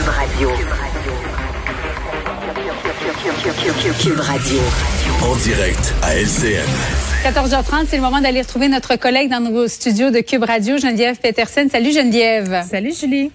Cube Radio. Cube Radio. En direct à LCN. 14h30, c'est le moment d'aller retrouver notre collègue dans nos studios de Cube Radio, Geneviève Peterson. Salut Geneviève. Salut Julie.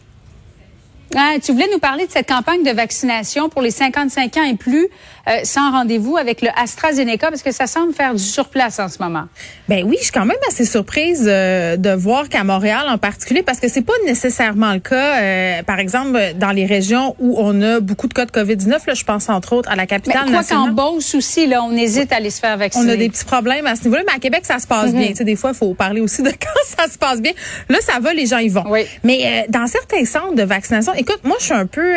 Ah, tu voulais nous parler de cette campagne de vaccination pour les 55 ans et plus euh, sans rendez-vous avec le AstraZeneca parce que ça semble faire du surplace en ce moment. Ben oui, je suis quand même assez surprise euh, de voir qu'à Montréal en particulier parce que c'est pas nécessairement le cas euh, par exemple dans les régions où on a beaucoup de cas de Covid-19 là, je pense entre autres à la capitale mais quoi nationale. qu'en Beauce aussi là, on hésite à aller se faire vacciner. On a des petits problèmes à ce niveau-là, mais à Québec ça se passe bien, tu sais des fois il faut parler aussi de quand ça se passe bien. Là ça va, les gens y vont. Oui. Mais dans certains centres de vaccination, écoute, moi je suis un peu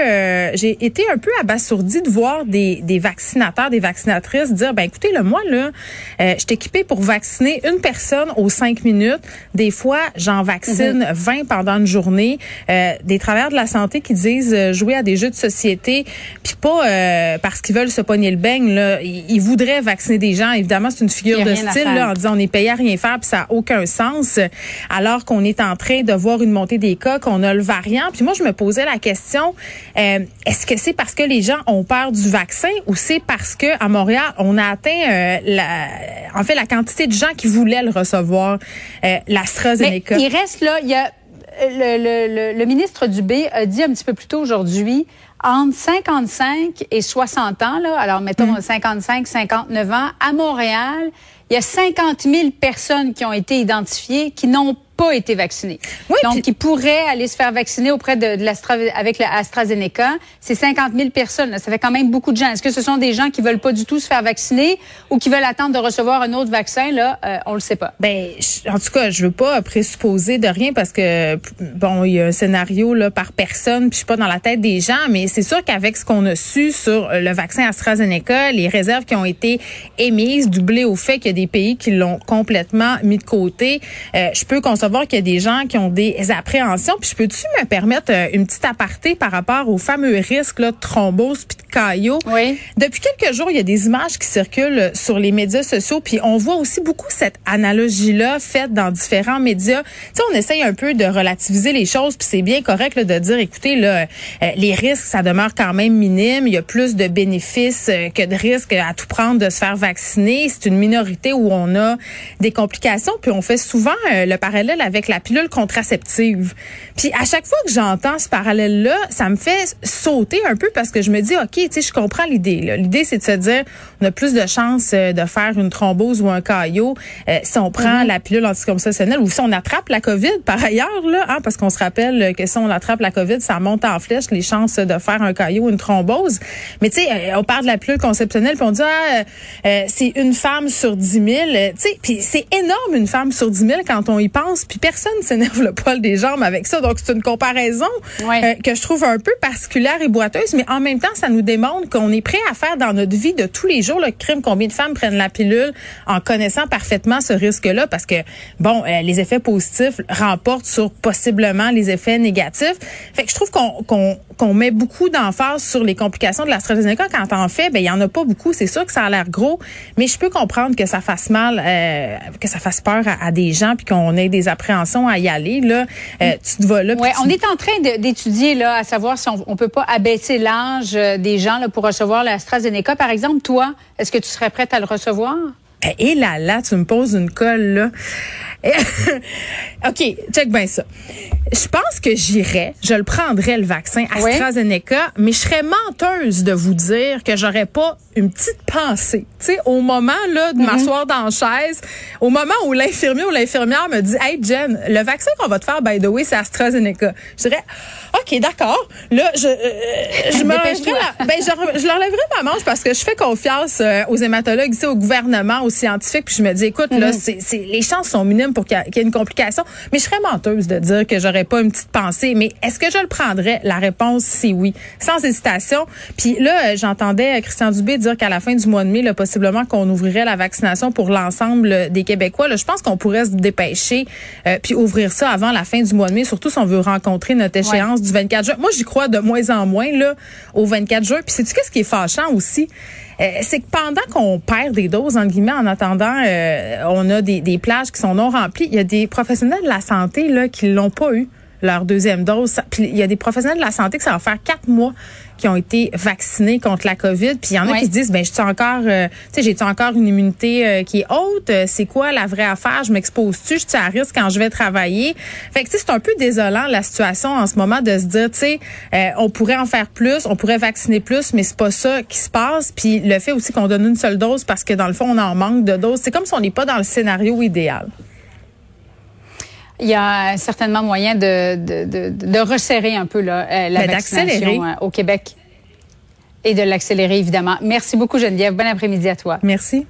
j'ai été un peu abasourdie de voir des des vaccinateurs, des vaccinatrices dire ben écoutez le moi là, euh, je suis équipée pour vacciner une personne aux cinq minutes. Des fois, j'en vaccine 20 pendant une journée. Euh, des travailleurs de la santé qui disent euh, jouer à des jeux de société, puis pas euh, parce qu'ils veulent se pogner le beigne là, ils, voudraient vacciner des gens. Évidemment, c'est une figure de style là en disant on est payé à rien faire puis ça a aucun sens alors qu'on est en train de voir une montée des cas, qu'on a le variant. Puis moi je me posais la question euh, est-ce que c'est parce que les gens ont peur du vaccin ou c'est parce que à Montréal, on a atteint euh, la, en fait la quantité de gens qui voulaient le recevoir, euh, Mais l'AstraZeneca. il reste là, il y a le, le, le, le ministre Dubé a dit un petit peu plus tôt aujourd'hui entre 55 et 60 ans là, alors mettons 55 59 ans à Montréal, il y a 50 000 personnes qui ont été identifiées qui n'ont pas été vaccinées. Oui, Donc, qui pourraient aller se faire vacciner auprès de, de l'Astra, avec l'AstraZeneca. C'est 50 000 personnes. là. Ça fait quand même beaucoup de gens. Est-ce que ce sont des gens qui veulent pas du tout se faire vacciner ou qui veulent attendre de recevoir un autre vaccin? Là, euh, on le sait pas. Ben, en tout cas, je veux pas présupposer de rien parce que bon, il y a un scénario là par personne, puis je suis pas dans la tête des gens, mais c'est sûr qu'avec ce qu'on a su sur le vaccin AstraZeneca, les réserves qui ont été émises, doublées au fait qu'il y a des pays qui l'ont complètement mis de côté, euh, je peux concevoir qu'il y a des gens qui ont des appréhensions. Puis je peux-tu me permettre euh, une petite aparté par rapport aux fameux risques là, de thrombose caillot? Oui. Depuis quelques jours, il y a des images qui circulent sur les médias sociaux, puis on voit aussi beaucoup cette analogie-là faite dans différents médias. Tu sais, on essaye un peu de relativiser les choses, puis c'est bien correct là, de dire, écoutez, là, euh, les risques, ça demeure quand même minime. Il y a plus de bénéfices euh, que de risques à tout prendre de se faire vacciner. C'est une minorité où on a des complications, puis on fait souvent euh, le parallèle avec la pilule contraceptive. Puis à chaque fois que j'entends ce parallèle-là, ça me fait sauter un peu parce que je me dis, OK, tu sais, je comprends l'idée. là. L'idée, c'est de se dire, on a plus de chances euh, de faire une thrombose ou un caillot euh, si on prend la pilule anticonceptionnelle ou si on attrape la COVID par ailleurs, là, hein, parce qu'on se rappelle que si on attrape la COVID, ça monte en flèche les chances de faire un caillot ou une thrombose. Mais tu sais, euh, on parle de la pilule conceptionnelle, puis on dit, ah, euh, c'est une femme sur 10 000. euh, Tu sais, puis c'est énorme une femme sur 10 000 quand on y pense, puis personne s'énerve le poil des jambes avec ça. Donc c'est une comparaison Ouais. euh, que je trouve un peu particulière et boiteuse, mais en même temps, ça nous démontre qu'on est prêt à faire dans notre vie de tous les jours le crime. Combien de femmes prennent la pilule en connaissant parfaitement ce risque-là, parce que bon, euh, les effets positifs remportent sur possiblement les effets négatifs. Fait que je trouve qu'on qu'on qu'on met beaucoup d'emphase sur les complications de l'AstraZeneca. Quand en fait, ben il y en a pas beaucoup. C'est sûr que ça a l'air gros, mais je peux comprendre que ça fasse mal, euh, que ça fasse peur à, à des gens, puis qu'on ait des appréhensions à y aller. Là, Euh, tu te vas là. Ouais, tu- on est en train d'étudier là, à savoir si on, on peut pas abaisser l'âge euh, des gens là, pour recevoir l'AstraZeneca. Par exemple, toi, est-ce que tu serais prête à le recevoir? Ben, Et là, là, tu me poses une colle, là. OK, check bien ça. Je pense que j'irais, je le prendrais, le vaccin Oui. AstraZeneca, mais je serais menteuse de vous dire que j'aurais pas une petite pensée. Tu sais, au moment, là, de m'asseour dans la chaise, au moment où l'infirmier ou l'infirmière me dit, Hey, Jen, le vaccin qu'on va te faire, by the way, c'est AstraZeneca. Je dirais, OK, d'accord. Là, je, euh, je me la- ben, je, je leur lèverai ma manche parce que je fais confiance euh, aux hématologues ici, au gouvernement, aux scientifiques. Puis je me dis, écoute, là, c'est, c'est, les chances sont minimes pour qu'il y, ait une complication. Mais je serais menteuse de dire que j'aurais pas une petite pensée. Mais est-ce que je le prendrais? La réponse, c'est oui. Sans hésitation. Puis là, euh, j'entendais Christian Dubé dire qu'à la fin du mois de mai, là, possiblement qu'on ouvrirait la vaccination pour l'ensemble des Québécois. Là, je pense qu'on pourrait se dépêcher euh, puis ouvrir ça avant la fin du mois de mai, surtout si on veut rencontrer notre échéance du 24 juin. Moi, j'y crois de moins en moins là au 24 juin. Puis sais-tu qu'est-ce qui est fâchant aussi? Euh, c'est que pendant qu'on perd des doses, en guillemets, en attendant, euh, on a des, des plages qui sont non il y a des professionnels de la santé là qui l'ont pas eu leur deuxième dose. Puis il y a des professionnels de la santé que ça va faire quatre mois qui ont été vaccinés contre la COVID. Puis il y en a qui se disent, ben, je encore, euh, tu sais, j'ai encore une immunité euh, qui est haute? Euh, c'est quoi la vraie affaire? Je m'expose-tu? Je suis à risque quand je vais travailler? Fait que c'est un peu désolant la situation en ce moment de se dire, tu sais, on pourrait en faire plus, on pourrait vacciner plus, mais c'est pas ça qui se passe. Puis le fait aussi qu'on donne une seule dose parce que dans le fond on en manque de doses, c'est comme si on n'est pas dans le scénario idéal. Il y a certainement moyen de, de, de, resserrer un peu là, euh, la vaccination euh, au Québec et de l'accélérer, évidemment. Merci beaucoup, Geneviève. Bon après-midi à toi. Merci.